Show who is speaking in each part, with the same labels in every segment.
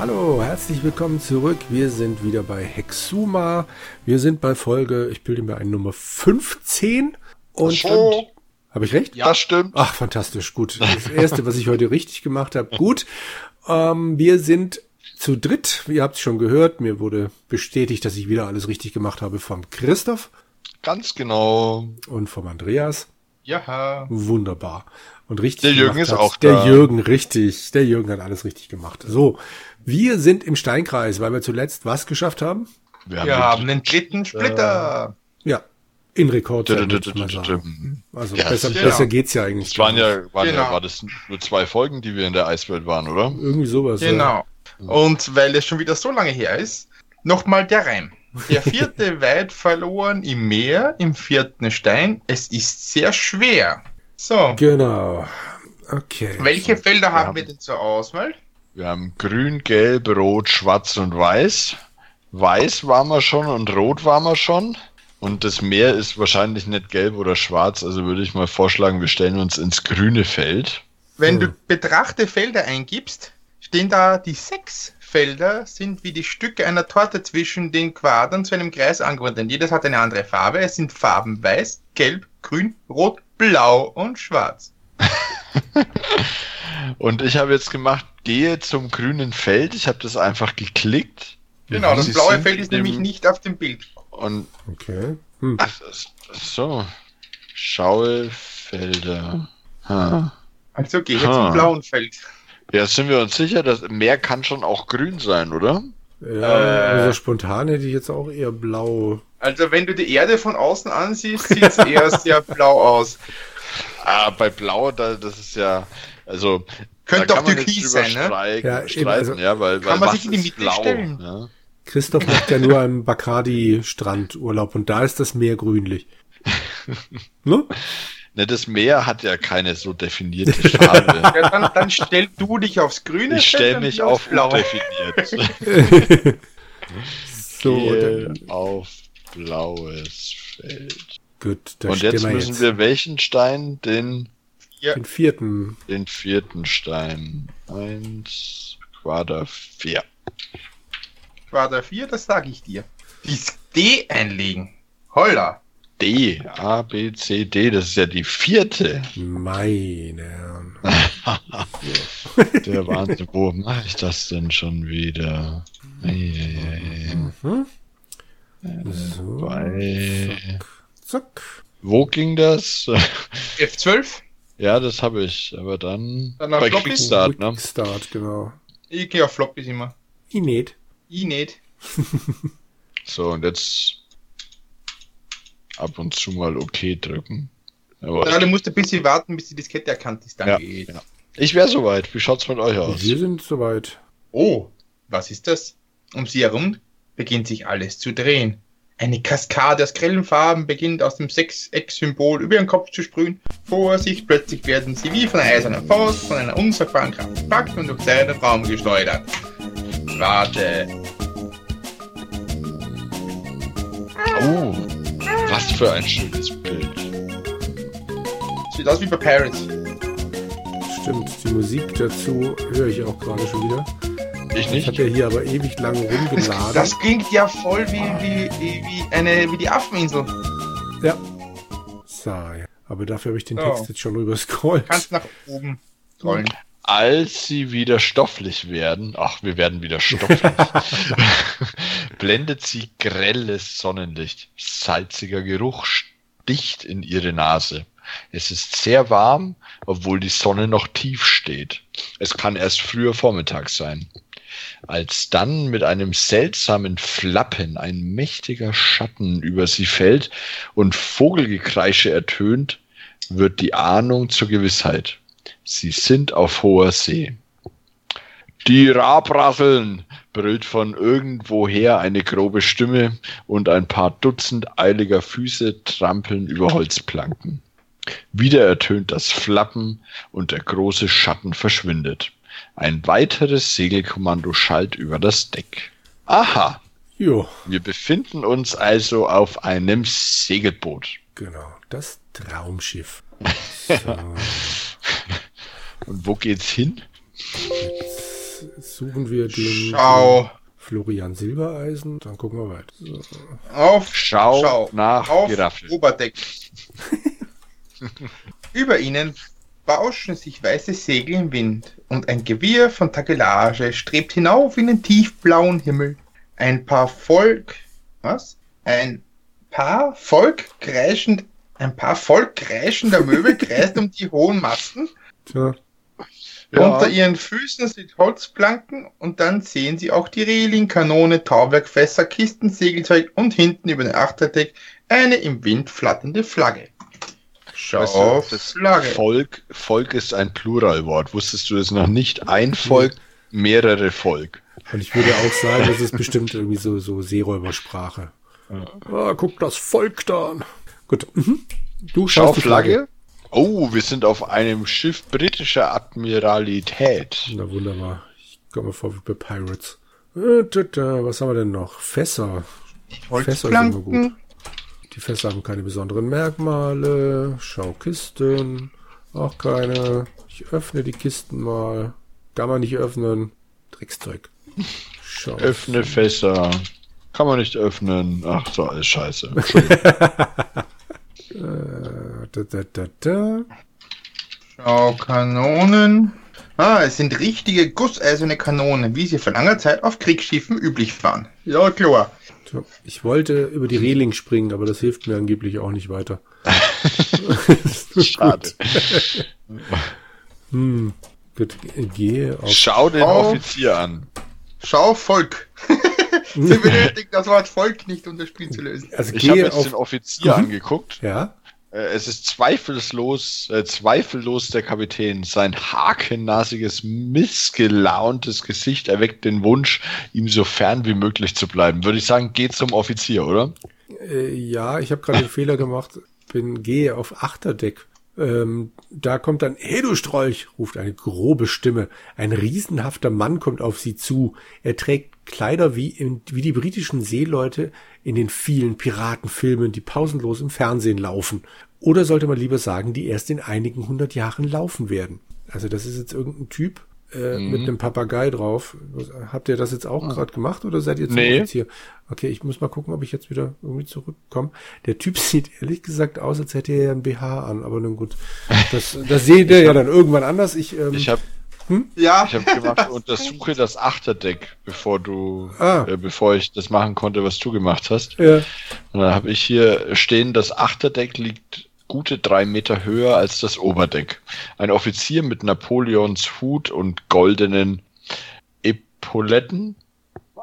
Speaker 1: Hallo, herzlich willkommen zurück. Wir sind wieder bei Hexuma. Wir sind bei Folge, ich bilde mir ein Nummer 15. Und
Speaker 2: stimmt.
Speaker 1: Habe ich recht?
Speaker 2: Ja, das stimmt.
Speaker 1: Ach, fantastisch, gut. Das erste, was ich heute richtig gemacht habe. Gut. Ähm, wir sind zu dritt. Ihr habt es schon gehört. Mir wurde bestätigt, dass ich wieder alles richtig gemacht habe vom Christoph.
Speaker 2: Ganz genau.
Speaker 1: Und vom Andreas.
Speaker 2: Ja.
Speaker 1: Wunderbar. Und richtig.
Speaker 2: Der Jürgen ist auch
Speaker 1: da. Der Jürgen, richtig. Der Jürgen hat alles richtig gemacht. So. Wir sind im Steinkreis, weil wir zuletzt was geschafft haben?
Speaker 2: Wir haben, wir haben den dritten Splitter.
Speaker 1: Äh, ja. In Rekordzeit. Also ja, besser, genau. besser geht's ja eigentlich.
Speaker 2: Das waren ja, waren genau. ja, war das nur zwei Folgen, die wir in der Eiswelt waren, oder?
Speaker 1: Irgendwie sowas.
Speaker 3: Genau. Ja. Und weil es schon wieder so lange her ist, nochmal der Reim. Der vierte weit verloren im Meer, im vierten Stein. Es ist sehr schwer. So.
Speaker 1: Genau. Okay.
Speaker 3: Welche Felder haben wir denn zur Auswahl?
Speaker 2: Wir haben grün, gelb, rot, schwarz und weiß. Weiß waren wir schon und rot waren wir schon. Und das Meer ist wahrscheinlich nicht gelb oder schwarz, also würde ich mal vorschlagen, wir stellen uns ins grüne Feld.
Speaker 3: Wenn hm. du betrachte Felder eingibst, stehen da die sechs Felder, sind wie die Stücke einer Torte zwischen den Quadern zu einem Kreis angeordnet. Jedes hat eine andere Farbe. Es sind Farben weiß, gelb, grün, rot, blau und schwarz.
Speaker 2: und ich habe jetzt gemacht, gehe zum grünen Feld. Ich habe das einfach geklickt.
Speaker 3: Genau, das blaue Feld ist nämlich nicht auf dem Bild.
Speaker 2: Und
Speaker 1: okay.
Speaker 2: Hm. Ach, so. Schaue Felder. Ha.
Speaker 3: Also geh jetzt ha. zum blauen Feld.
Speaker 2: Ja, sind wir uns sicher, dass Meer kann schon auch grün sein, oder?
Speaker 1: Ja, äh, also spontan hätte ich jetzt auch eher blau.
Speaker 3: Also wenn du die Erde von außen ansiehst, sieht es eher sehr blau aus.
Speaker 2: Ah, bei blau, da, das ist ja, also
Speaker 3: könnte doch Türkis sein, ne?
Speaker 2: Streik, ja, streiten, also, ja, weil,
Speaker 3: kann weil man sich in die Mitte blau, stellen.
Speaker 1: Ja? Christoph macht ja nur einen Bacardi-Strandurlaub und da ist das Meer grünlich.
Speaker 2: ne? Ne, das Meer hat ja keine so definierte Farbe.
Speaker 3: ja, dann, dann stell du dich aufs Grüne.
Speaker 2: Ich stell mich auf blau definiert. so, auf blaues Feld.
Speaker 1: Gut,
Speaker 2: da Und jetzt müssen jetzt. wir welchen Stein? Den,
Speaker 1: Vier. den vierten.
Speaker 2: Den vierten Stein. Eins, Quader vier.
Speaker 3: Quader 4, das sage ich dir. Dies D einlegen. Holla.
Speaker 2: D, A, B, C, D, das ist ja die vierte.
Speaker 1: Meine Herren.
Speaker 2: Der Wahnsinn, wo mache ich das denn schon wieder? Mhm. So, Bei... zack, zack. Wo ging das?
Speaker 3: F12?
Speaker 2: Ja, das habe ich, aber dann,
Speaker 3: dann bei
Speaker 1: Quickstart, ne? Quickstart, genau.
Speaker 3: Ich gehe auf Floppies immer.
Speaker 1: Ich nicht.
Speaker 3: Ich nicht.
Speaker 2: so, und jetzt ab und zu mal OK drücken.
Speaker 3: Aber ja, du musst ein bisschen warten, bis die Diskette erkannt ist. Dann
Speaker 2: ja, geht. Ja. Ich wäre soweit. Wie schaut's mit euch aus?
Speaker 1: Wir sind soweit.
Speaker 3: Oh, was ist das? Um sie herum beginnt sich alles zu drehen. Eine Kaskade aus grellen Farben beginnt aus dem Sechseck-Symbol über ihren Kopf zu sprühen. Vorsicht, plötzlich werden sie wie von einer eisernen Faust von einer unsagbaren Kraft gepackt und durch seinen Raum geschleudert. Warte.
Speaker 2: Oh, was für ein schönes Bild.
Speaker 3: Sieht aus wie bei Paris.
Speaker 1: Stimmt, die Musik dazu höre ich auch gerade schon wieder.
Speaker 2: Ich nicht.
Speaker 1: Das hat ja hier aber ewig lang rumgeladen.
Speaker 3: Das, klingt ja voll wie, wie, wie, wie, eine, wie die Affeninsel.
Speaker 1: Ja. So, ja. Aber dafür habe ich den Text jetzt schon rüber scrollt.
Speaker 3: Kannst nach oben scrollen
Speaker 2: als sie wieder stofflich werden, ach, wir werden wieder stofflich, blendet sie grelles Sonnenlicht. Salziger Geruch sticht in ihre Nase. Es ist sehr warm, obwohl die Sonne noch tief steht. Es kann erst früher Vormittag sein. Als dann mit einem seltsamen Flappen ein mächtiger Schatten über sie fällt und Vogelgekreische ertönt, wird die Ahnung zur Gewissheit. Sie sind auf hoher See. Die Rabrasseln, brüllt von irgendwoher eine grobe Stimme und ein paar Dutzend eiliger Füße trampeln über Holzplanken. Wieder ertönt das Flappen und der große Schatten verschwindet. Ein weiteres Segelkommando schallt über das Deck. Aha.
Speaker 1: Jo.
Speaker 2: Wir befinden uns also auf einem Segelboot.
Speaker 1: Genau, das Traumschiff.
Speaker 2: So. Und wo geht's hin?
Speaker 1: Jetzt suchen wir den
Speaker 3: Schau
Speaker 1: Florian Silbereisen. Dann gucken wir weiter. So.
Speaker 3: auf,
Speaker 2: Schau,
Speaker 3: schau
Speaker 2: nach
Speaker 3: auf
Speaker 2: Giraffe.
Speaker 3: Oberdeck. Über ihnen bauschen sich weiße Segel im Wind und ein Gewirr von Tagelage strebt hinauf in den tiefblauen Himmel. Ein paar Volk, was? Ein paar Volk kreischend, ein paar Volk kreischender Möbel kreist um die hohen Masten.
Speaker 1: Tja,
Speaker 2: Ja.
Speaker 3: Unter ihren Füßen sind Holzplanken und dann sehen sie auch die Reling, Kanone, Tauwerk, Fässer, Kisten, Segelzeug und hinten über den Achterdeck eine im Wind flatternde Flagge. Schau,
Speaker 2: Weißt du, das
Speaker 3: Flagge.
Speaker 2: Volk, Volk ist ein Pluralwort. Wusstest du das noch nicht? Ein Volk, mehrere Volk.
Speaker 1: und ich würde auch sagen, das ist bestimmt irgendwie so, so Seeräubersprache. Ah, guck das Volk da an. Gut. Mhm. Du
Speaker 2: Schau
Speaker 1: schaust die
Speaker 2: Flagge. Oh, wir sind auf einem Schiff britischer Admiralität.
Speaker 1: Na wunderbar. Ich komme vor wie bei Pirates. Äh, Was haben wir denn noch? Fässer. Fässer sind immer gut. Die Fässer haben keine besonderen Merkmale. Schaukisten. Auch keine. Ich öffne die Kisten mal. Kann man nicht öffnen. Schau.
Speaker 2: Öffne Fässer. Kann man nicht öffnen. Ach, so alles scheiße.
Speaker 1: Äh, da, da, da, da.
Speaker 3: Schau, Kanonen. Ah, es sind richtige gusseiserne Kanonen, wie sie vor langer Zeit auf Kriegsschiffen üblich waren. Ja, klar.
Speaker 1: Ich wollte über die Reling springen, aber das hilft mir angeblich auch nicht weiter.
Speaker 2: Schade.
Speaker 1: Hm. Gut, gehe auf.
Speaker 2: Schau den
Speaker 3: Auf.
Speaker 2: Offizier an.
Speaker 3: Schau, Volk. sie benötigen das Wort Volk nicht, um das Spiel zu lösen.
Speaker 1: Also
Speaker 2: Ich habe
Speaker 1: gehe
Speaker 2: jetzt den
Speaker 1: auf.
Speaker 2: Offizier
Speaker 1: Mhm.
Speaker 2: angeguckt.
Speaker 1: Ja.
Speaker 2: Äh, Es ist zweifellos, äh, zweifellos der Kapitän. Sein hakennasiges, missgelauntes Gesicht erweckt den Wunsch, ihm so fern wie möglich zu bleiben. Würde ich sagen, geht zum Offizier, oder?
Speaker 1: Äh, ja, ich habe gerade den Fehler gemacht. Bin gehe auf Achterdeck. Ähm, da kommt dann, hey du Strolch, ruft eine grobe Stimme. Ein riesenhafter Mann kommt auf sie zu. Er trägt Kleider wie, in, wie die britischen Seeleute in den vielen Piratenfilmen, die pausenlos im Fernsehen laufen. Oder sollte man lieber sagen, die erst in einigen hundert Jahren laufen werden. Also das ist jetzt irgendein Typ äh,
Speaker 2: Mhm.
Speaker 1: mit einem Papagei drauf. Habt ihr das jetzt auch gerade gemacht oder seid ihr zum
Speaker 2: Nee.
Speaker 1: Offizier? Okay, ich muss mal gucken, ob ich jetzt wieder irgendwie zurückkomme. Der Typ sieht ehrlich gesagt aus, als hätte er ja ein BH an, aber nun gut. Das, das seht ihr ja dann irgendwann anders. Ich, ähm,
Speaker 2: Ich habe
Speaker 3: Ja,
Speaker 2: ich hab gemacht, untersuche das Achterdeck, bevor du,
Speaker 1: Ah.
Speaker 2: äh, bevor ich das machen konnte, was du gemacht hast.
Speaker 1: ja,
Speaker 2: Und dann habe ich hier stehen, das Achterdeck liegt gute drei Meter höher als das Oberdeck. Ein Offizier mit Napoleons Hut und goldenen Epauletten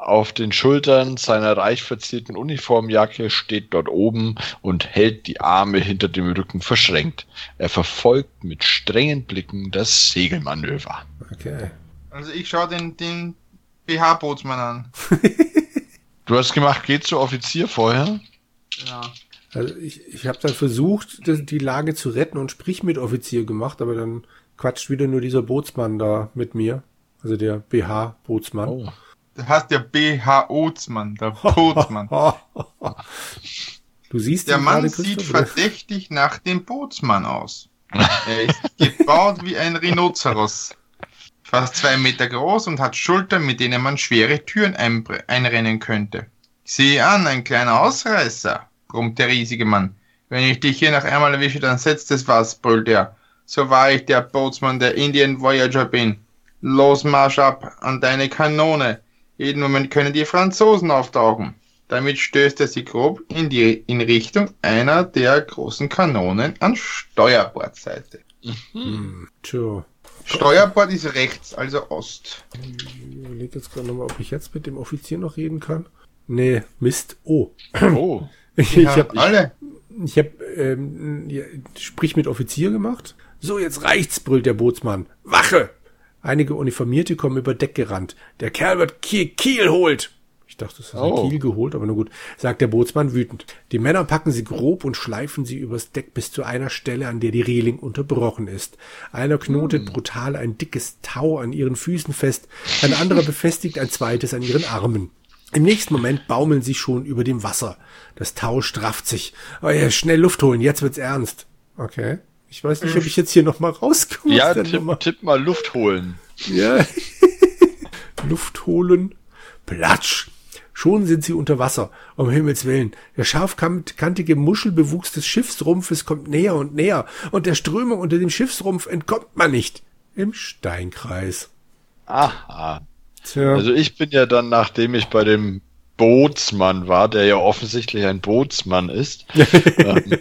Speaker 2: auf den Schultern seiner reich verzierten Uniformjacke steht dort oben und hält die Arme hinter dem Rücken verschränkt. Er verfolgt mit strengen Blicken das Segelmanöver.
Speaker 1: okay.
Speaker 3: also ich schaue den, den BH-Bootsmann an.
Speaker 2: Du hast gemacht, geh zu Offizier vorher?
Speaker 3: Ja.
Speaker 1: Also ich, ich habe dann versucht, die Lage zu retten und sprich mit Offizier gemacht, aber dann quatscht wieder nur dieser Bootsmann da mit mir. Also der BH-Bootsmann.
Speaker 2: Oh.
Speaker 3: Du hast der BH-Bootsmann, der Bootsmann.
Speaker 1: Du siehst
Speaker 3: Der Mann sieht verdächtig nach dem Bootsmann aus. Er ist gebaut wie ein Rhinoceros. Fast zwei Meter groß und hat Schultern, mit denen man schwere Türen einrennen könnte. Sieh an, ein kleiner Ausreißer, brummt der riesige Mann. Wenn ich dich hier noch einmal erwische, dann setzt es was, brüllt er. So war ich der Bootsmann der Indian Voyager bin. Los, marsch ab an deine Kanone. Jeden Moment können die Franzosen auftauchen. Damit stößt er sie grob in, die, in Richtung einer der großen Kanonen an Steuerbordseite.
Speaker 1: Hm, tja.
Speaker 3: Steuerbord ist rechts, also Ost.
Speaker 1: Ich überlege jetzt gerade nochmal, ob ich jetzt mit dem Offizier noch reden kann. Nee, Mist. Oh.
Speaker 2: Oh.
Speaker 1: Ich
Speaker 3: Ja,
Speaker 1: habe
Speaker 3: alle.
Speaker 1: ich hab, ähm, ja, sprich mit Offizier gemacht. So, jetzt reicht's, brüllt der Bootsmann. Wache! Einige Uniformierte kommen über Deck gerannt. Der Kerl wird Kiel, Kiel holt. Ich dachte, das ist
Speaker 2: Oh.
Speaker 1: ein Kiel geholt, aber nur gut, sagt der Bootsmann wütend. Die Männer packen sie grob und schleifen sie übers Deck bis zu einer Stelle, an der die Reling unterbrochen ist. Einer knotet brutal ein dickes Tau an ihren Füßen fest, ein anderer befestigt ein zweites an ihren Armen. Im nächsten Moment baumeln sie schon über dem Wasser. Das Tau strafft sich. Oh ja, schnell Luft holen, jetzt wird's ernst. Okay. Ich weiß nicht, ob ich jetzt hier noch mal rauskomme.
Speaker 2: Ja, tipp, tipp mal Luft holen.
Speaker 1: Ja. Luft holen. Platsch! Schon sind sie unter Wasser. Um Himmels Willen. Der scharfkantige Muschelbewuchs des Schiffsrumpfes kommt näher und näher. Und der Strömung unter dem Schiffsrumpf entkommt man nicht. Im Steinkreis.
Speaker 2: Aha.
Speaker 1: Tja.
Speaker 2: Also ich bin ja dann, nachdem ich bei dem Bootsmann war, der ja offensichtlich ein Bootsmann ist, ähm,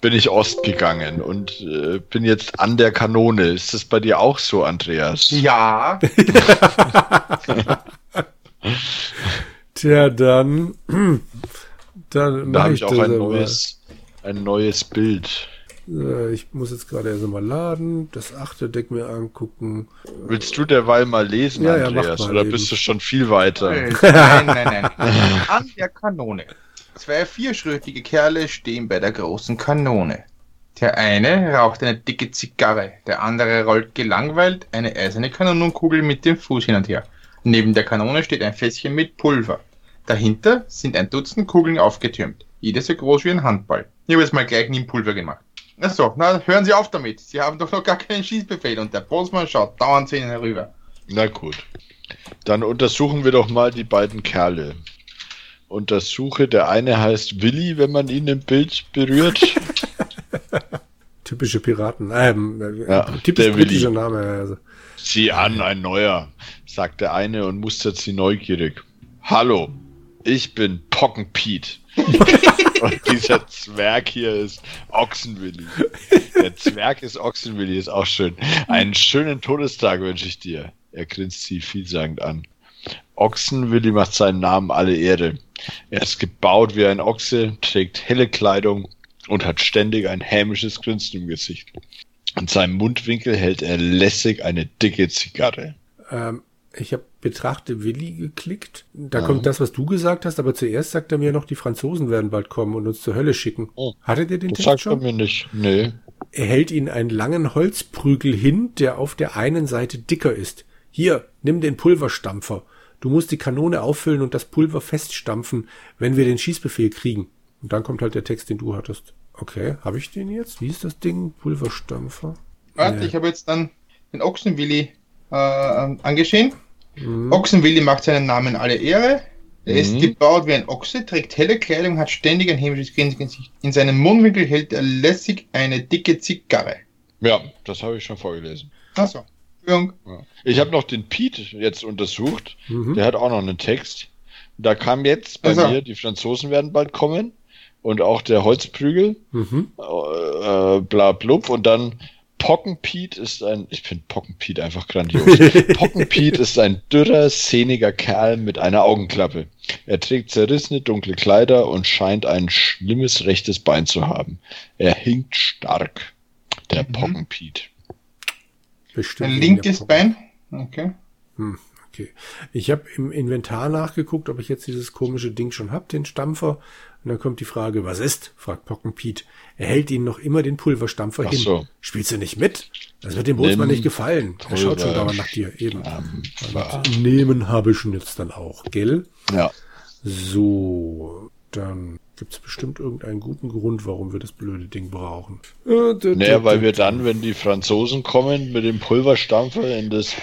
Speaker 2: bin ich Ost gegangen und äh, bin jetzt an der Kanone. Ist das bei dir auch so, Andreas?
Speaker 3: Ja,
Speaker 1: Tja, dann, dann
Speaker 2: Da habe ich auch
Speaker 1: das
Speaker 2: ein neues, ein neues Bild.
Speaker 1: Äh, Ich muss jetzt gerade erst mal laden, das achte Deck mir angucken.
Speaker 2: Willst du derweil mal lesen,
Speaker 1: Ja, ja,
Speaker 2: Andreas?
Speaker 1: mach mal
Speaker 2: oder
Speaker 1: eben.
Speaker 2: bist du schon viel weiter?
Speaker 3: nein, nein, nein. An der Kanone. Zwei vierschrötige Kerle stehen bei der großen Kanone. Der eine raucht eine dicke Zigarre, der andere rollt gelangweilt eine eiserne Kanonenkugel mit dem Fuß hin und her. Neben der Kanone steht ein Fässchen mit Pulver. Dahinter sind ein Dutzend Kugeln aufgetürmt, jede so groß wie ein Handball. Ich habe jetzt mal gleich nie Pulver gemacht. Achso, na hören Sie auf damit. Sie haben doch noch gar keinen Schießbefehl und der Bosmann schaut dauernd zu Ihnen herüber.
Speaker 2: Na gut. Dann untersuchen wir doch mal die beiden Kerle. Untersuche, der eine heißt Willi, wenn man ihn im Bild berührt.
Speaker 1: Typische Piraten. Ähm, äh,
Speaker 2: Ja,
Speaker 1: typisch
Speaker 2: der
Speaker 1: britischer. Name. Also.
Speaker 2: Sieh an, ein neuer, sagt der eine und mustert sie neugierig. Hallo, ich bin Pockenpiet. und dieser Zwerg hier ist Ochsenwilli. Der Zwerg ist Ochsenwilli, ist auch schön. Einen schönen Todestag wünsche ich dir. Er grinst sie vielsagend an. Ochsenwilli macht seinen Namen alle Ehre. Er ist gebaut wie ein Ochse, trägt helle Kleidung und hat ständig ein hämisches Grinsen im Gesicht. In seinem Mundwinkel hält er lässig eine dicke Zigarre.
Speaker 1: Ähm, ich habe Betrachte Willi geklickt. Da
Speaker 2: Ja.
Speaker 1: kommt das, was du gesagt hast, aber zuerst sagt er mir noch, die Franzosen werden bald kommen und uns zur Hölle schicken.
Speaker 2: Oh.
Speaker 1: Hattet ihr den
Speaker 2: Das
Speaker 1: Text
Speaker 2: sagt er
Speaker 1: schon?
Speaker 2: mir nicht. Nee.
Speaker 1: Er hält ihnen einen langen Holzprügel hin, der auf der einen Seite dicker ist. Hier, nimm den Pulverstampfer. Du musst die Kanone auffüllen und das Pulver feststampfen, wenn wir den Schießbefehl kriegen. Und dann kommt halt der Text, den du hattest. Okay, habe ich den jetzt? Wie ist das Ding? Pulverstampfer?
Speaker 3: Warte,
Speaker 1: Nee.
Speaker 3: ich habe jetzt dann den Ochsenwilli äh, angeschehen.
Speaker 1: Mhm.
Speaker 3: Ochsenwilli macht seinen Namen alle Ehre. Er ist
Speaker 2: Mhm.
Speaker 3: gebaut wie ein Ochse, trägt helle Kleidung, hat ständig ein hämisches Grinsen im Gesicht. In seinem Mundwinkel hält er lässig eine dicke Zigarre.
Speaker 2: Ja, das habe ich schon vorgelesen.
Speaker 3: Achso. Entschuldigung.
Speaker 2: Ich habe noch den Pete jetzt untersucht.
Speaker 1: Mhm.
Speaker 2: Der hat auch noch einen Text. Da kam jetzt bei
Speaker 3: Also.
Speaker 2: mir, die Franzosen werden bald kommen. Und auch der Holzprügel.
Speaker 1: Mhm.
Speaker 2: äh, bla blub und dann Pockenpiet ist ein, ich finde Pockenpiet einfach grandios. Pockenpiet ist ein dürrer, sehniger Kerl mit einer Augenklappe. Er trägt zerrissene dunkle Kleider und scheint ein schlimmes rechtes Bein zu haben. Er hinkt stark. Der
Speaker 3: Mhm.
Speaker 2: Pockenpiet.
Speaker 1: Bestimmt
Speaker 3: Ein linkes Bein. Okay.
Speaker 1: Hm, okay. Ich habe im Inventar nachgeguckt, ob ich jetzt dieses komische Ding schon hab, den Stampfer. Und dann kommt die Frage, was ist? fragt Pockenpiet. Er hält ihnen noch immer den Pulverstampfer
Speaker 2: Ach
Speaker 1: hin.
Speaker 2: so.
Speaker 1: Spielst du nicht mit? Das wird dem Bootsmann nicht gefallen. Er schaut schon
Speaker 2: Pulver-
Speaker 1: dauernd nach dir, eben. Und nehmen habe ich ihn jetzt dann auch, gell?
Speaker 2: Ja.
Speaker 1: So, dann gibt's bestimmt irgendeinen guten Grund, warum wir das blöde Ding brauchen. Äh,
Speaker 2: Naja, weil wir dann, wenn die Franzosen kommen, mit dem Pulverstampfer in das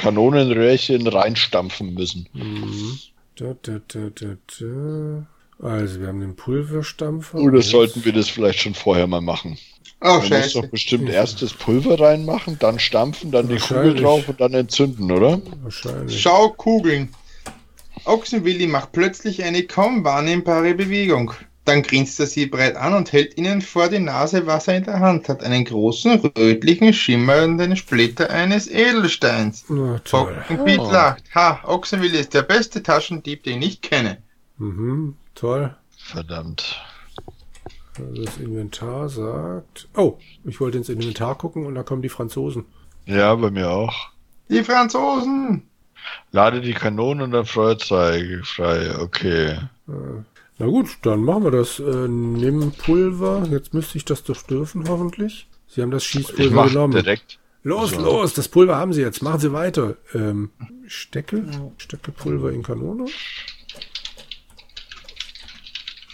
Speaker 2: Kanonenröhrchen reinstampfen müssen.
Speaker 1: Mhm. Da, da, da, da, da. Also, wir haben den Pulverstampfer.
Speaker 2: Oder sollten wir das vielleicht schon vorher mal machen?
Speaker 3: Oh,
Speaker 2: Man muss doch bestimmt erst das Pulver reinmachen, dann stampfen, dann die Kugel drauf und dann entzünden, oder?
Speaker 1: Wahrscheinlich.
Speaker 3: Schau Kugeln. Ochsenwilli macht plötzlich eine kaum wahrnehmbare Bewegung. Dann grinst er sie breit an und hält ihnen vor die Nase, was er in der Hand hat. Einen großen, rötlichen, schimmernden Splitter eines Edelsteins.
Speaker 1: Na, toll.
Speaker 2: Oh.
Speaker 3: lacht. Ha, Ochsenwilli ist der beste Taschendieb, den ich kenne.
Speaker 1: Mhm, toll.
Speaker 2: Verdammt.
Speaker 1: Also das Inventar sagt. Oh, ich wollte ins Inventar gucken und da kommen die Franzosen.
Speaker 2: Ja, bei mir auch.
Speaker 3: Die Franzosen!
Speaker 2: Lade die Kanonen und dann Feuerzeug frei. Okay.
Speaker 1: Na gut, dann machen wir das. Äh, nimm Pulver. Jetzt müsste ich das doch dürfen, hoffentlich. Sie haben das
Speaker 2: Ich
Speaker 1: Schießpulver
Speaker 2: mach
Speaker 1: genommen.
Speaker 2: direkt.
Speaker 1: Los,
Speaker 2: Also-
Speaker 1: los, das Pulver haben Sie jetzt. Machen Sie weiter. Ähm, Stecke? Stecke Pulver in Kanone?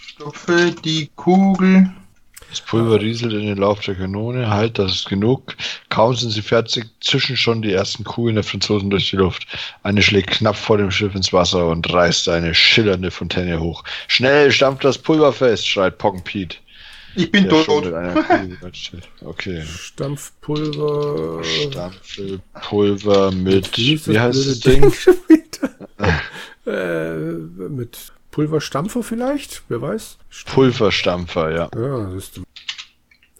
Speaker 3: Stopfe die Kugel.
Speaker 2: Das Pulver rieselt in den Lauf der Kanone. Halt, das ist genug. Kaum sind sie fertig, zischen schon die ersten Kugeln der Franzosen durch die Luft. Eine schlägt knapp vor dem Schiff ins Wasser und reißt eine schillernde Fontäne hoch. Schnell stampft das Pulver fest, schreit Pocken Pete.
Speaker 3: Ich bin tot.
Speaker 2: Okay.
Speaker 1: Stampfpulver.
Speaker 2: Stampfelpulver mit,
Speaker 1: Wie
Speaker 2: heißt das Ding?
Speaker 1: äh, mit Pulverstampfer vielleicht? Wer weiß?
Speaker 2: Pulverstampfer, ja.
Speaker 1: Ja, das ist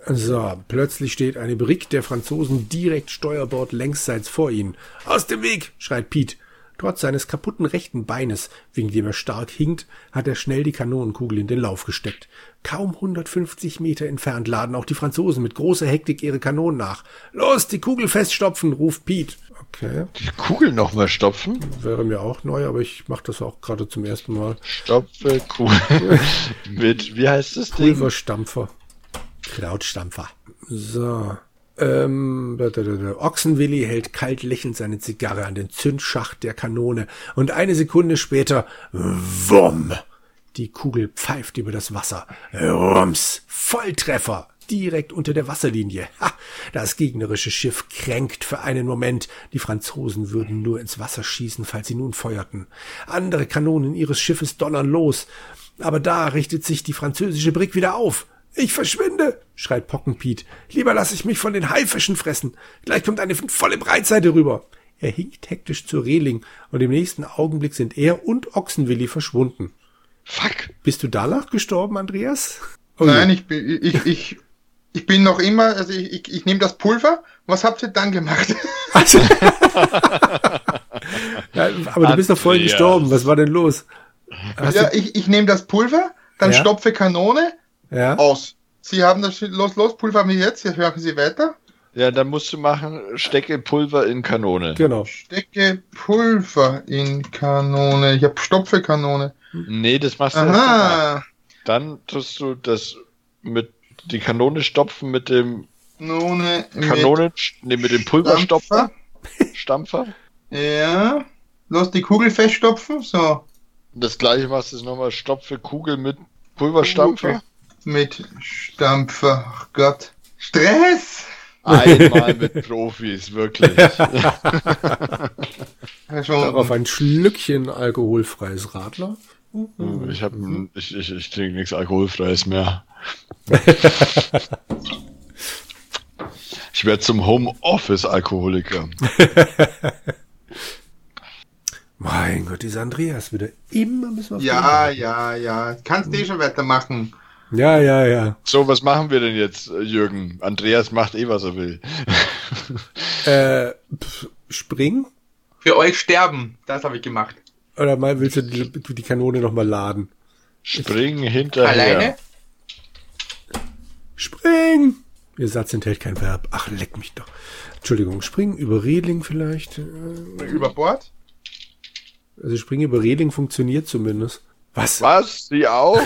Speaker 1: so, plötzlich steht eine Brick der Franzosen direkt Steuerbord längsseits vor ihnen. Aus dem Weg, schreit Pete. Trotz seines kaputten rechten Beines, wegen dem er stark hinkt, hat er schnell die Kanonenkugel in den Lauf gesteckt. Kaum 150 Meter entfernt laden auch die Franzosen mit großer Hektik ihre Kanonen nach. Los, die Kugel feststopfen, ruft Pete. Okay,
Speaker 2: Die Kugel nochmal stopfen.
Speaker 1: wäre mir auch neu, aber ich mache das auch gerade zum ersten Mal.
Speaker 2: Stopfe Kugel mit, wie heißt das Ding?
Speaker 1: Pulverstampfer. Krautstampfer. So. Ähm. Ochsenwilli hält kalt lächelnd seine Zigarre an den Zündschacht der Kanone und eine Sekunde später, wumm, die Kugel pfeift über das Wasser. Rums, Volltreffer, direkt unter der Wasserlinie. Ha, das gegnerische Schiff kränkt für einen Moment. Die Franzosen würden nur ins Wasser schießen, falls sie nun feuerten. Andere Kanonen ihres Schiffes donnern los. Aber da richtet sich die französische Brick wieder auf. Ich verschwinde, schreit Pockenpiet. Lieber lasse ich mich von den Haifischen fressen. Gleich kommt eine volle Breitseite rüber. Er hinkt hektisch zur Reling und im nächsten Augenblick sind er und Ochsenwilli verschwunden.
Speaker 2: Fuck.
Speaker 1: Bist du danach gestorben, Andreas? Oh
Speaker 3: Nein, ich bin, ich, ich, ich bin noch immer, also ich, ich, ich nehme das Pulver. Was habt ihr dann gemacht?
Speaker 1: Also, ja, aber du bist doch vorhin gestorben. Was war denn los? Hast
Speaker 3: ja, ich, ich nehme das Pulver, dann
Speaker 1: Ja.
Speaker 3: stopfe Kanone,
Speaker 1: du, ja?
Speaker 3: aus. Sie haben das, los, los, Pulver haben wir jetzt, jetzt hören Sie weiter.
Speaker 2: Ja, dann musst du machen, stecke Pulver in Kanone.
Speaker 1: genau.
Speaker 3: Stecke Pulver in Kanone. Ich habe Stopfe Kanone.
Speaker 2: Nee, das machst du erst.
Speaker 3: Aha.
Speaker 2: Dann tust du das mit die Kanone stopfen mit dem
Speaker 3: Kanone. mit
Speaker 2: Kanonen, nee, mit dem Pulverstopfer, Stampfer.
Speaker 3: Ja. Los die Kugel feststopfen. So.
Speaker 2: Das gleiche machst du jetzt nochmal, stopfe Kugel mit Pulverstampfer.
Speaker 3: Mit Stampfer. Ach Gott. Stress!
Speaker 2: Einmal mit Profis, wirklich.
Speaker 1: Darauf ein Schlückchen alkoholfreies Radler.
Speaker 2: Ich hab, ich, ich, ich trinke nichts Alkoholfreies mehr. Ich werde zum Homeoffice-Alkoholiker.
Speaker 1: Mein Gott, dieser Andreas wieder. Immer müssen wir auf
Speaker 3: Ja, ja, ja. Kannst du eh schon weitermachen.
Speaker 1: Ja, ja, ja.
Speaker 2: So, was machen wir denn jetzt, äh, Jürgen? Andreas macht eh, was er will.
Speaker 1: Äh, pf, springen?
Speaker 3: Für euch sterben. Das habe ich gemacht.
Speaker 1: Oder mal willst du die, die Kanone nochmal laden?
Speaker 2: Spring hinterher.
Speaker 3: Alleine?
Speaker 1: Spring! Ihr Satz enthält kein Verb. Ach, leck mich doch. Entschuldigung, springen über Reling vielleicht. Äh,
Speaker 3: Über Bord?
Speaker 1: Also springen über Reling funktioniert zumindest. Was?
Speaker 2: Was? Sie auch?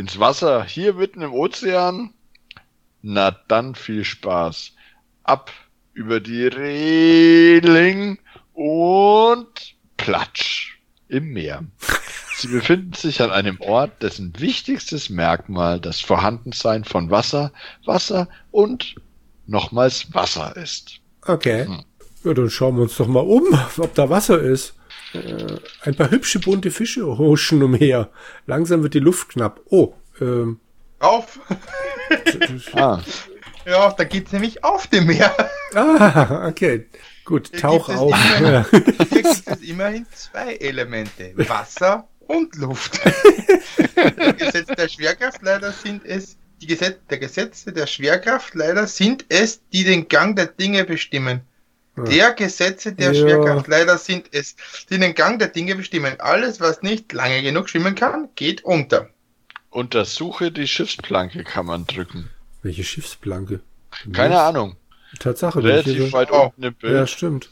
Speaker 2: Ins Wasser, hier mitten im Ozean? Na dann viel Spaß. Ab über die Reling und platsch im Meer. Sie befinden sich an einem Ort, dessen wichtigstes Merkmal das Vorhandensein von Wasser, Wasser und nochmals Wasser ist.
Speaker 1: Okay.
Speaker 2: Hm.
Speaker 1: Ja, dann schauen wir uns doch mal um, ob da Wasser ist. Äh, ein paar hübsche bunte Fische huschen umher. Langsam wird die Luft knapp. Oh, ähm,
Speaker 3: Auf!
Speaker 2: Ah,
Speaker 3: Ja, da geht's nämlich auf dem Meer.
Speaker 1: ah, okay. Gut,
Speaker 3: Hier
Speaker 1: tauch auf.
Speaker 3: immer-
Speaker 1: Ja.
Speaker 3: Hier gibt es immerhin zwei Elemente. Wasser und Luft. Die Gesetze der Schwerkraft leider sind es, die Gesetze der Gesetze der Schwerkraft leider sind es, die den Gang der Dinge bestimmen. Der Gesetze der
Speaker 1: Ja.
Speaker 3: Schwerkraft leider sind es, die den Gang der Dinge bestimmen. Alles, was nicht lange genug schwimmen kann, geht unter.
Speaker 2: untersuche die Schiffsplanke kann man drücken.
Speaker 1: Welche Schiffsplanke?
Speaker 2: Keine Ahnung.
Speaker 1: Tatsache. wenn ich hier
Speaker 2: Relativ
Speaker 1: so-
Speaker 2: weit
Speaker 3: Oh.
Speaker 2: unten im Bild.
Speaker 1: Ja, stimmt.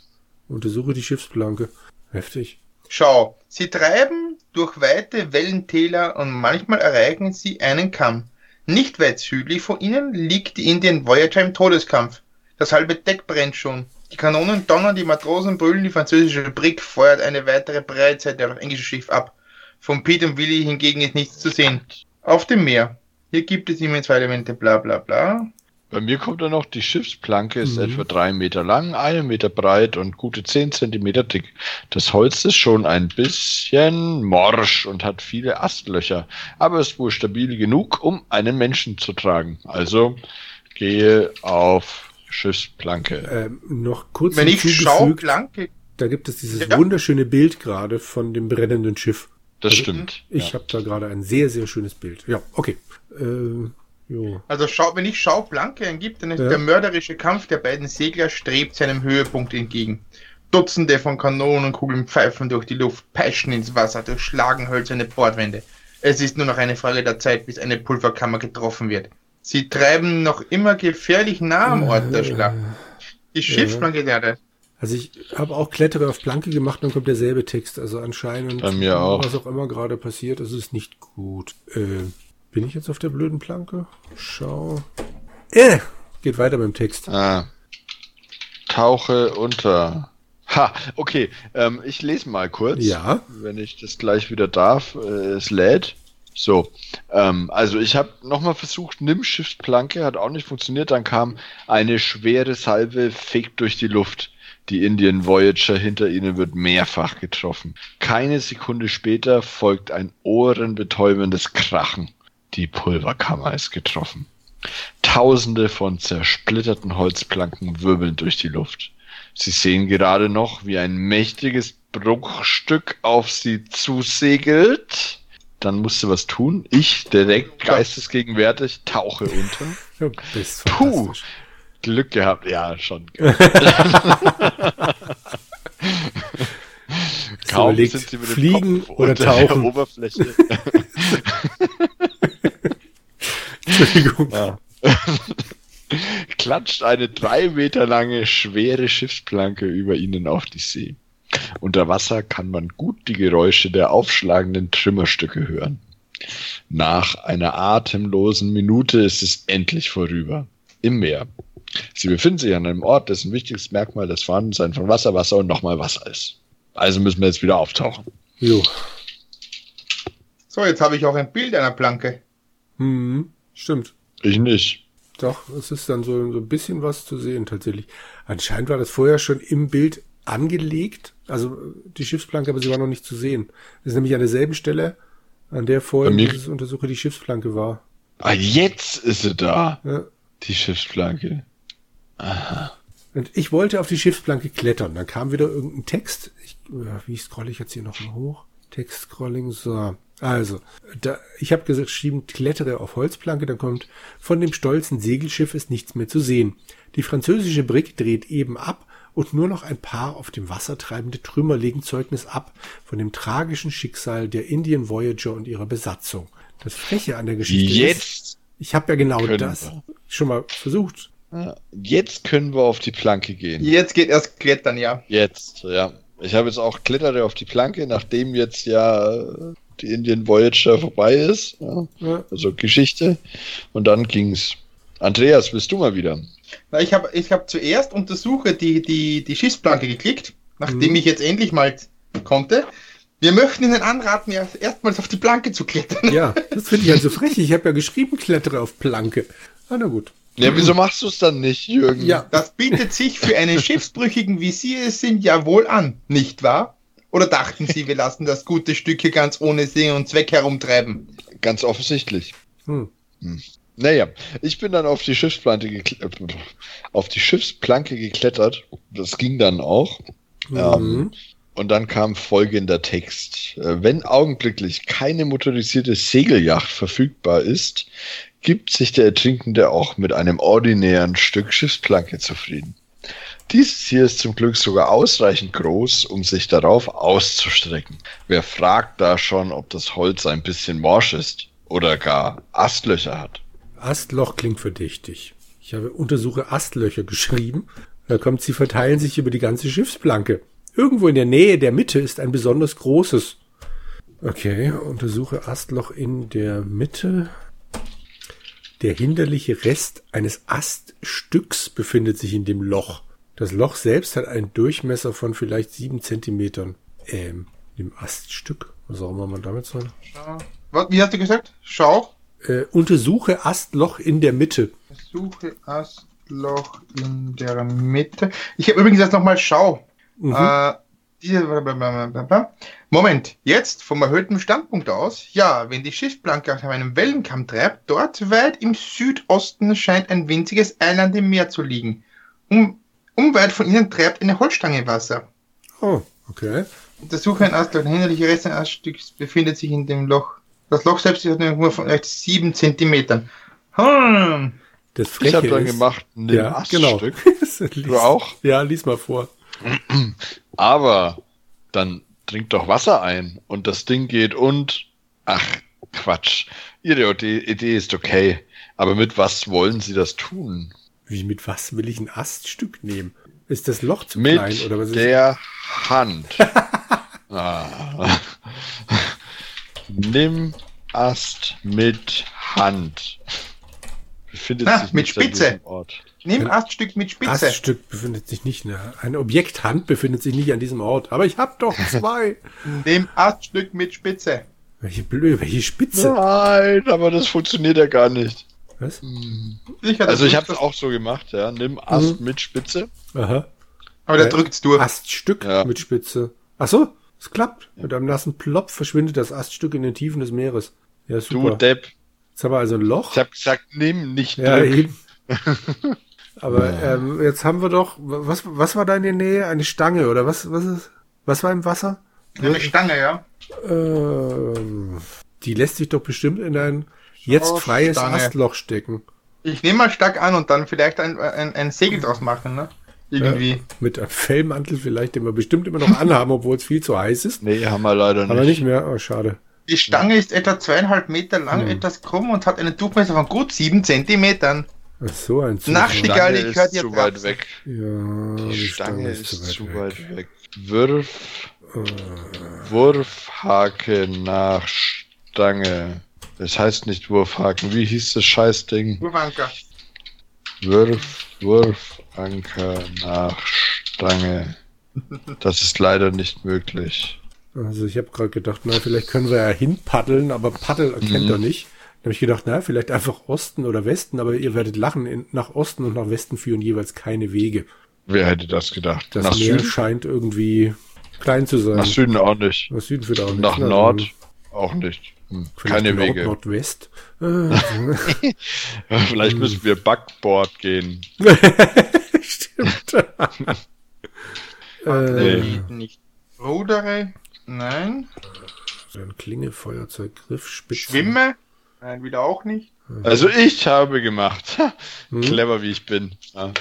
Speaker 1: Untersuche die Schiffsplanke. Heftig.
Speaker 3: Schau, sie treiben durch weite Wellentäler und manchmal erreichen sie einen Kamm. Nicht weit südlich von ihnen liegt die Indian Voyager im Todeskampf. Das halbe Deck brennt schon. Die Kanonen donnern, die Matrosen brüllen, die französische Brick feuert eine weitere Breitseite auf das englische Schiff ab. Von Pete und Willy hingegen ist nichts zu sehen. Auf dem Meer. Hier gibt es immerhin zwei Elemente, bla bla bla.
Speaker 2: Bei mir kommt dann noch, die Schiffsplanke ist
Speaker 1: Mhm.
Speaker 2: etwa drei Meter lang, einen Meter breit und gute zehn Zentimeter dick. Das Holz ist schon ein bisschen morsch und hat viele Astlöcher, aber ist wohl stabil genug, um einen Menschen zu tragen. Also gehe auf Schiffsplanke.
Speaker 1: Ähm, noch kurz
Speaker 3: Wenn ich schaue, Planke,
Speaker 1: da gibt es dieses
Speaker 3: Ja.
Speaker 1: wunderschöne Bild gerade von dem brennenden Schiff.
Speaker 2: Das
Speaker 1: also
Speaker 2: stimmt.
Speaker 1: Ich habe da gerade ein sehr, sehr schönes Bild. Ja, okay. Äh, jo.
Speaker 3: also schau, wenn ich Schau Blanke eingibt, dann ist
Speaker 1: Ja.
Speaker 3: der mörderische Kampf der beiden Segler strebt seinem Höhepunkt entgegen. Dutzende von Kanonenkugeln pfeifen durch die Luft, peitschen ins Wasser, durchschlagen hölzerne Bordwände. Es ist nur noch eine Frage der Zeit, bis eine Pulverkammer getroffen wird. Sie treiben noch immer gefährlich nah am Ort der Schlacht. Die Schiffsplanke, ja, das
Speaker 1: Also ich habe auch Kletterer auf Planke gemacht, dann kommt derselbe Text. Also anscheinend,
Speaker 2: Bei mir auch.
Speaker 1: was auch immer gerade passiert, ist es nicht gut. Äh, bin ich jetzt auf der blöden Planke? Schau. Äh, geht weiter beim Text.
Speaker 2: Ah. Tauche unter. Ha, okay. Ähm, ich lese mal kurz.
Speaker 1: Ja.
Speaker 2: Wenn ich das gleich wieder darf. Äh, es lädt. So. Ähm, also ich habe nochmal versucht, nimm Schiffsplanke, hat auch nicht funktioniert. Dann kam eine schwere Salve, fegt durch die Luft. Die Indian Voyager hinter ihnen wird mehrfach getroffen. Keine Sekunde später folgt ein ohrenbetäubendes Krachen. Die Pulverkammer ist getroffen. Tausende von zersplitterten Holzplanken wirbeln durch die Luft. Sie sehen gerade noch, wie ein mächtiges Bruchstück auf sie zusegelt. Dann musste was tun. Ich, direkt geistesgegenwärtig, tauche unter.
Speaker 1: Ja, bist
Speaker 2: Puh. Glück gehabt, ja, schon. Kaum
Speaker 1: überlegt,
Speaker 2: sind sie mit dem
Speaker 1: fliegen
Speaker 2: Kopf
Speaker 1: oder tauchen?
Speaker 2: der Oberfläche.
Speaker 1: Entschuldigung.
Speaker 2: Ja. klatscht eine drei Meter lange, schwere Schiffsplanke über ihnen auf die See. Unter Wasser kann man gut die Geräusche der aufschlagenden Trümmerstücke hören. Nach einer atemlosen Minute ist es endlich vorüber. Im Meer. Sie befinden sich an einem Ort, dessen wichtigstes Merkmal das Vorhandensein von Wasser, Wasser und nochmal Wasser ist. Also müssen wir jetzt wieder auftauchen.
Speaker 1: Jo.
Speaker 3: So, jetzt habe ich auch ein Bild einer Planke.
Speaker 1: Hm, stimmt.
Speaker 2: Ich nicht.
Speaker 1: Doch, es ist dann so, so ein bisschen was zu sehen tatsächlich. Anscheinend war das vorher schon im Bild angelegt, also äh, die Schiffsplanke, aber sie war noch nicht zu sehen. Das ist nämlich an derselben Stelle, an der
Speaker 2: mir-
Speaker 1: dieses Untersuche die Schiffsplanke war.
Speaker 2: Ah, jetzt ist sie da,
Speaker 1: Ja.
Speaker 2: die Schiffsplanke.
Speaker 1: Und ich wollte auf die Schiffsplanke klettern. Dann kam wieder irgendein Text. Ich, wie scrolle ich jetzt hier noch mal hoch? Text-Scrolling, so. Also, da, ich habe geschrieben, klettere auf Holzplanke, dann kommt, von dem stolzen Segelschiff ist nichts mehr zu sehen. Die französische Brigg dreht eben ab und nur noch ein paar auf dem Wasser treibende Trümmer legen Zeugnis ab von dem tragischen Schicksal der Indian Voyager und ihrer Besatzung. Das Freche an der Geschichte ist,
Speaker 2: Jetzt,
Speaker 1: ich habe ja genau das
Speaker 2: wir.
Speaker 1: schon mal versucht.
Speaker 2: jetzt können wir auf die Planke gehen.
Speaker 3: Jetzt geht erst Klettern, ja.
Speaker 2: Jetzt, ja. Ich habe jetzt auch Klettere auf die Planke, nachdem jetzt ja äh, die Indian Voyager vorbei ist. Ja.
Speaker 1: Ja.
Speaker 2: Also Geschichte. Und dann ging's. Andreas, bist du mal wieder?
Speaker 3: Na, ich habe ich hab zuerst untersuche die, die, die Schiffsplanke geklickt, nachdem
Speaker 1: Mhm.
Speaker 3: ich jetzt endlich mal konnte. Wir möchten Ihnen anraten, erst- erstmals auf die Planke zu klettern.
Speaker 1: Ja, das finde ich also frech. Ich habe ja geschrieben, klettere auf Planke. Ah, na gut.
Speaker 2: Ja, wieso machst du es dann nicht, Jürgen?
Speaker 1: Ja,
Speaker 3: Das bietet sich für einen Schiffsbrüchigen, wie Sie es sind, ja wohl an, nicht wahr? Oder dachten Sie, wir lassen das gute Stück hier ganz ohne Sinn und Zweck herumtreiben?
Speaker 2: Ganz offensichtlich.
Speaker 1: hm.
Speaker 2: Naja, ich bin dann auf die Schiffsplanke, gekle auf die Schiffsplanke geklettert. Das ging dann auch. Ähm,
Speaker 1: Mhm.
Speaker 2: und dann kam folgender Text. Äh, Wenn augenblicklich keine motorisierte Segelyacht verfügbar ist, gibt sich der Ertrinkende auch mit einem ordinären Stück Schiffsplanke zufrieden. Dieses hier ist zum Glück sogar ausreichend groß, um sich darauf auszustrecken. Wer fragt da schon, ob das Holz ein bisschen morsch ist oder gar Astlöcher hat?
Speaker 1: Astloch klingt verdächtig. Ich habe untersuche Astlöcher geschrieben. Da kommt, sie verteilen sich über die ganze Schiffsplanke. Irgendwo in der Nähe der Mitte ist ein besonders großes. Okay, untersuche Astloch in der Mitte. Der hinderliche Rest eines Aststücks befindet sich in dem Loch. Das Loch selbst hat einen Durchmesser von vielleicht sieben Zentimetern. Ähm, dem Aststück? Was auch immer man damit soll.
Speaker 3: Wie hast du gesagt? Schau.
Speaker 1: Äh, untersuche Astloch in der Mitte.
Speaker 3: suche Astloch in der Mitte. Ich habe übrigens jetzt nochmal Schau.
Speaker 1: Mhm.
Speaker 3: Äh, Moment, jetzt vom erhöhten Standpunkt aus. Ja, wenn die Schiffsplanke auf einem Wellenkamm treibt, dort weit im Südosten scheint ein winziges Eiland im Meer zu liegen. Um, unweit von ihnen treibt eine Holzstange Wasser.
Speaker 1: oh, okay.
Speaker 3: Untersuche ein Astloch. Der hinderliche Rest eines Aststücks befindet sich in dem Loch. Das Loch selbst ist nur von vielleicht sieben Zentimetern. Hm.
Speaker 1: Das
Speaker 2: Ich
Speaker 1: Freche
Speaker 2: habe dann
Speaker 1: ist,
Speaker 2: gemacht, nimm
Speaker 1: ja, genau.
Speaker 2: Aststück.
Speaker 1: lies,
Speaker 2: Du auch?
Speaker 1: Ja, lies mal vor.
Speaker 2: Aber dann trinkt doch Wasser ein und das Ding geht und. Ach, Quatsch. Ihre Idee, Idee ist okay. Aber mit was wollen Sie das tun?
Speaker 1: Wie, mit was will ich ein Aststück nehmen? Ist das Loch zu
Speaker 2: Mit
Speaker 1: klein oder was ist
Speaker 2: der Hand. ah. Nimm Ast mit Hand. Befindet
Speaker 3: Na,
Speaker 2: sich
Speaker 3: mit
Speaker 2: nicht an
Speaker 3: Spitze.
Speaker 2: diesem Ort.
Speaker 3: Nimm
Speaker 1: Ein
Speaker 3: Aststück mit Spitze.
Speaker 1: Aststück befindet sich nicht, ne? Eine Objekthand befindet sich nicht an diesem Ort. Aber ich hab doch zwei.
Speaker 3: Nimm Aststück mit Spitze.
Speaker 1: welche blöde, welche Spitze?
Speaker 2: Nein, aber das funktioniert ja gar nicht.
Speaker 1: Was?
Speaker 3: Sicher,
Speaker 2: Also ich habe es auch so gemacht, ja. Nimm Ast mit Spitze.
Speaker 1: Aha.
Speaker 3: Aber der
Speaker 1: Äh,
Speaker 3: drückt's durch.
Speaker 1: Aststück
Speaker 2: Ja.
Speaker 1: mit Spitze. Ach so, es klappt. Mit einem nassen Plopf verschwindet das Aststück in den Tiefen des Meeres. Ja,
Speaker 2: Du
Speaker 1: super.
Speaker 2: Depp.
Speaker 1: Jetzt haben wir also ein Loch.
Speaker 2: Ich habe gesagt, nimm, nicht
Speaker 1: Ja, eben. Aber ähm, jetzt haben wir doch, was, was war da in der Nähe? Eine Stange oder was, was ist, was war im Wasser?
Speaker 3: Eine Stange, ja.
Speaker 1: Ähm, die lässt sich doch bestimmt in ein jetzt
Speaker 3: Oh,
Speaker 1: freies
Speaker 3: Stange.
Speaker 1: Astloch stecken.
Speaker 3: Ich nehme mal stark an und dann vielleicht ein, ein, ein Segel draus machen, ne? Irgendwie.
Speaker 1: Ja, mit einem Fellmantel vielleicht, den wir bestimmt immer noch anhaben, obwohl es viel zu heiß ist.
Speaker 2: Nee, haben wir leider nicht.
Speaker 1: Aber nicht mehr. Oh, schade.
Speaker 3: Die Stange ist etwa zweieinhalb Meter lang,
Speaker 1: Hm.
Speaker 3: etwas krumm und hat einen Durchmesser von gut sieben Zentimetern.
Speaker 1: Ach, so ein Zufall.
Speaker 3: Nachtig-
Speaker 2: Stange
Speaker 3: Egal, ich hör
Speaker 2: ist
Speaker 3: dir
Speaker 2: zu weit weg.
Speaker 1: Ja,
Speaker 2: Die Stange ist zu weit weg. Wirf. Wurfhaken nach Stange. Das heißt nicht Wurfhaken. Wie hieß das Scheißding?
Speaker 3: Urwanker.
Speaker 2: Wirf, Wurfanker nach Stange. Das ist leider nicht möglich.
Speaker 1: Also ich habe gerade gedacht, na, vielleicht können wir ja hinpaddeln, aber Paddel erkennt
Speaker 2: Mhm.
Speaker 1: er nicht. Da habe ich gedacht, na, vielleicht einfach Osten oder Westen, aber ihr werdet lachen, in, nach Osten und nach Westen führen jeweils keine Wege.
Speaker 2: Wer hätte das gedacht?
Speaker 1: Das
Speaker 2: nach
Speaker 1: Meer
Speaker 2: Süden?
Speaker 1: scheint irgendwie klein zu sein.
Speaker 2: Nach Süden auch nicht.
Speaker 1: Nach Süden führt auch nicht.
Speaker 2: Nach
Speaker 1: Na,
Speaker 2: Nord auch nicht. Hm. Keine
Speaker 1: Nord,
Speaker 2: Wege.
Speaker 1: Nordwest. Äh,
Speaker 2: Vielleicht müssen wir Backboard gehen.
Speaker 1: Stimmt. Äh,
Speaker 3: nicht. Rudere? Nein.
Speaker 1: dann Klinge, Feuerzeug, Griff, Spitze.
Speaker 3: Schwimme? Nein, wieder auch nicht.
Speaker 2: Also ich habe gemacht.
Speaker 1: Hm.
Speaker 2: Clever wie ich bin. Ja.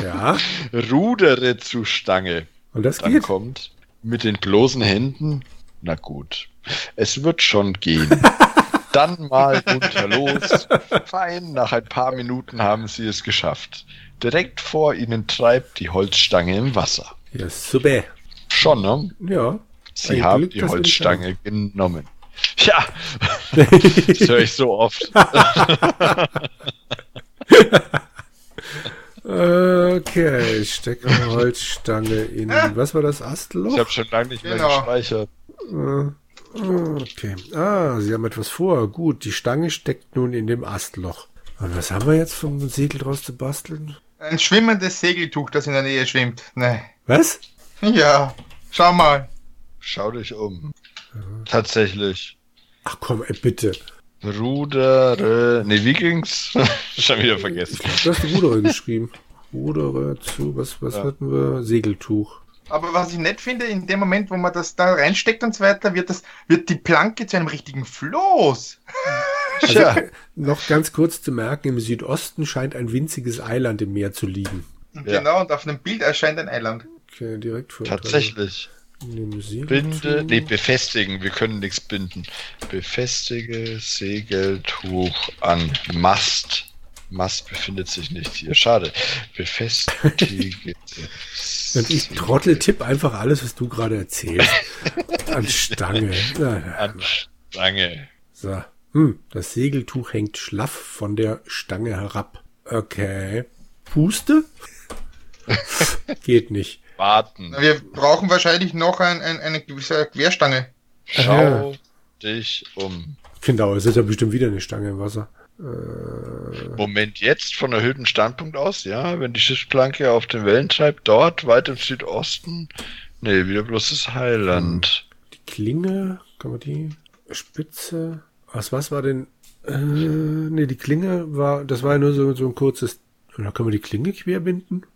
Speaker 1: Ja,
Speaker 2: Rudere zu Stange.
Speaker 1: und das
Speaker 2: Dann
Speaker 1: geht.
Speaker 2: kommt mit den bloßen Händen. Na gut. Es wird schon gehen. Dann mal runter los. Fein, nach ein paar Minuten haben sie es geschafft. Direkt vor ihnen treibt die Holzstange im Wasser.
Speaker 1: Ja, super.
Speaker 2: Schon, ne?
Speaker 1: Ja.
Speaker 2: Sie haben
Speaker 1: Glück,
Speaker 2: die Holzstange genommen. Ja, das höre ich so oft.
Speaker 1: Okay, ich stecke eine Holzstange in. Was war das Astloch?
Speaker 2: Ich habe schon lange nicht mehr
Speaker 3: Genau.
Speaker 2: gespeichert.
Speaker 1: Äh, Okay. Ah, Sie haben etwas vor. Gut, die Stange steckt nun in dem Astloch. Und was haben wir jetzt vom Segel draus zu basteln?
Speaker 3: Ein schwimmendes Segeltuch, das in der Nähe schwimmt. Ne.
Speaker 1: Was?
Speaker 3: Ja. Schau mal.
Speaker 2: Schau dich um. Tatsächlich.
Speaker 1: Ach komm, ey, bitte.
Speaker 2: Rudere. Nee, wie ging's? schon wieder vergessen.
Speaker 1: Du hast die Rudere geschrieben. Rudere zu, was, was
Speaker 2: Ja.
Speaker 1: hatten wir? Segeltuch.
Speaker 3: Aber was ich nett finde, in dem Moment, wo man das da reinsteckt und so weiter, wird das, wird die Planke zu einem richtigen Floß.
Speaker 1: Also,
Speaker 2: Tja,
Speaker 1: noch ganz kurz zu merken, im Südosten scheint ein winziges Eiland im Meer zu liegen.
Speaker 3: Und
Speaker 2: Ja.
Speaker 3: Genau, und auf einem Bild erscheint ein Eiland.
Speaker 1: Okay, direkt vor.
Speaker 2: tatsächlich. Binde, nee, befestigen. Wir können nichts binden. Befestige Segeltuch an Mast. Mast befindet sich nicht hier. Schade. Befestige.
Speaker 1: Und ich Trottel tipp einfach alles, was du gerade erzählst. An Stange.
Speaker 2: An Stange.
Speaker 1: So. Hm, das Segeltuch hängt schlaff von der Stange herab. Okay. Puste? Geht nicht.
Speaker 2: Warten.
Speaker 3: Wir brauchen wahrscheinlich noch ein, ein, eine gewisse Querstange.
Speaker 2: Schau dich um.
Speaker 1: Genau, es ist ja bestimmt wieder eine Stange im Wasser. Äh,
Speaker 2: Moment, jetzt von erhöhtem Standpunkt aus, ja, wenn die Schiffsplanke auf den Wellen treibt, dort, weit im Südosten. Nee, wieder bloß das Heiland.
Speaker 1: die Klinge, kann man die? Spitze. Was, was war denn? Äh, nee, die Klinge war, das war ja nur so, so ein kurzes. Oder können wir die Klinge querbinden?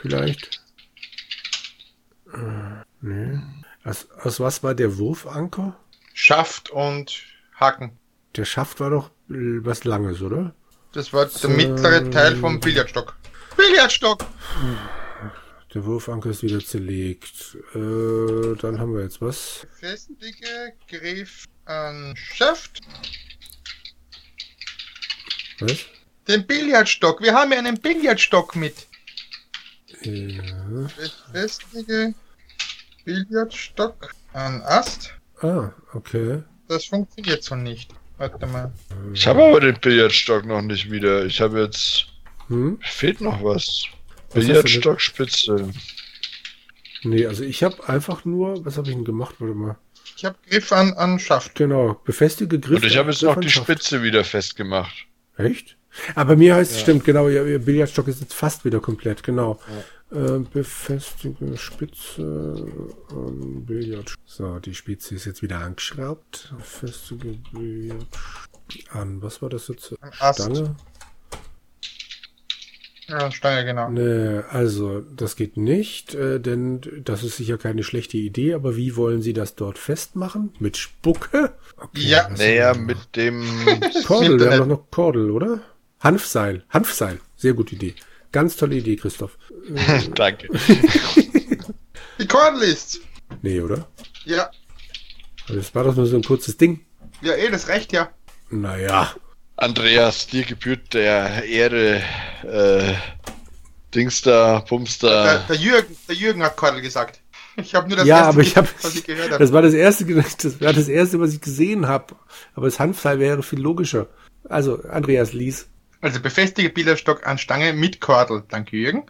Speaker 1: Vielleicht? Äh, nee. Aus, aus was war der Wurfanker?
Speaker 3: Schaft und Haken.
Speaker 1: Der Schaft war doch was Langes, oder?
Speaker 3: Das war der mittlere Teil vom Billardstock. Billardstock!
Speaker 1: Der Wurfanker ist wieder zerlegt. Äh, dann haben wir jetzt was.
Speaker 3: Festige Griff an Schaft.
Speaker 1: Was?
Speaker 3: Den Billardstock. Wir haben ja einen Billardstock mit.
Speaker 1: Ja.
Speaker 3: Befestige Billardstock an Ast.
Speaker 1: Ah, okay.
Speaker 3: Das funktioniert so nicht. Warte mal.
Speaker 2: Ich habe aber den Billardstock noch nicht wieder. Ich habe jetzt.
Speaker 1: Hm?
Speaker 2: Fehlt noch was.
Speaker 1: Was hast du
Speaker 2: Billardstock Spitze.
Speaker 1: Nee, also ich habe einfach nur, was habe ich denn gemacht? Warte mal.
Speaker 3: Ich habe Griff an, an Schaft.
Speaker 1: Genau, befestige Griff.
Speaker 2: Und ich habe jetzt noch die. Spitze wieder festgemacht.
Speaker 1: Echt? Aber mir heißt es,
Speaker 2: Ja.
Speaker 1: stimmt, genau, ihr, ihr Billardstock ist jetzt fast wieder komplett, genau. Äh, befestige Spitze an Billard. So, die Spitze ist jetzt wieder angeschraubt. Befestige Billard an. Was war das jetzt?
Speaker 3: Am Ast.
Speaker 1: Stange?
Speaker 3: Ja, Stange, genau.
Speaker 1: Nee, also, das geht nicht, äh, denn das ist sicher keine schlechte Idee, aber wie wollen Sie das dort festmachen? Mit Spucke? Okay,
Speaker 3: Ja.
Speaker 2: Naja,
Speaker 1: wir
Speaker 2: mit dem.
Speaker 1: noch? Kordel, wir haben doch noch Kordel, oder? Hanfseil, Hanfseil, sehr gute Idee. Ganz tolle Idee, Christoph.
Speaker 2: Danke.
Speaker 3: Die Cordlist.
Speaker 1: Nee, oder?
Speaker 3: Ja.
Speaker 1: Das war doch nur so ein kurzes Ding.
Speaker 3: Ja, eh, das reicht ja.
Speaker 1: Naja,
Speaker 2: Andreas, dir gebührt der Ehre. Äh, Dingster,
Speaker 3: Der,
Speaker 2: Bumster.
Speaker 3: der, Jürgen, der Jürgen hat Kordel gesagt. Ich habe nur das
Speaker 1: ja,
Speaker 3: erste
Speaker 1: aber ich habe,
Speaker 3: was ich gehört habe.
Speaker 1: das war das erste, das war das erste, was ich gesehen habe. Aber das Hanfseil wäre viel logischer. Also, Andreas lies.
Speaker 3: Also befestige Billardstock an Stange mit Kordel. Danke, Jürgen.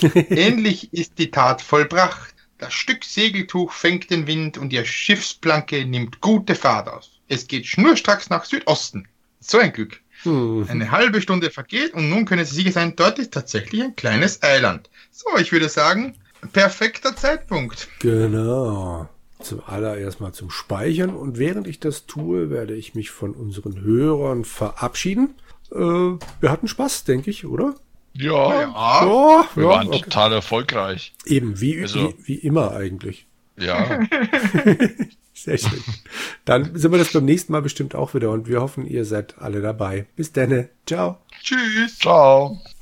Speaker 3: Ähnlich ist die Tat vollbracht. Das Stück Segeltuch fängt den Wind und die Schiffsplanke nimmt gute Fahrt auf. Es geht schnurstracks nach Südosten. So ein Glück.
Speaker 1: Hm.
Speaker 3: Eine halbe Stunde vergeht und nun können Sie sicher sein, dort ist tatsächlich ein kleines Eiland. So, ich würde sagen, perfekter Zeitpunkt.
Speaker 1: Genau. Zuallererst mal zum Speichern und während ich das tue, werde ich mich von unseren Hörern verabschieden. Äh, wir hatten Spaß, denke ich, oder?
Speaker 2: Ja,
Speaker 3: Ja,
Speaker 1: Ja,
Speaker 2: wir
Speaker 1: ja,
Speaker 2: waren
Speaker 1: okay.
Speaker 2: total erfolgreich.
Speaker 1: Eben, wie,
Speaker 2: Also-
Speaker 1: wie, wie immer eigentlich.
Speaker 2: Ja.
Speaker 1: Sehr schön. Dann sind wir das beim nächsten Mal bestimmt auch wieder und wir hoffen, ihr seid alle dabei. Bis dann. Ciao.
Speaker 3: tschüss.
Speaker 2: Ciao.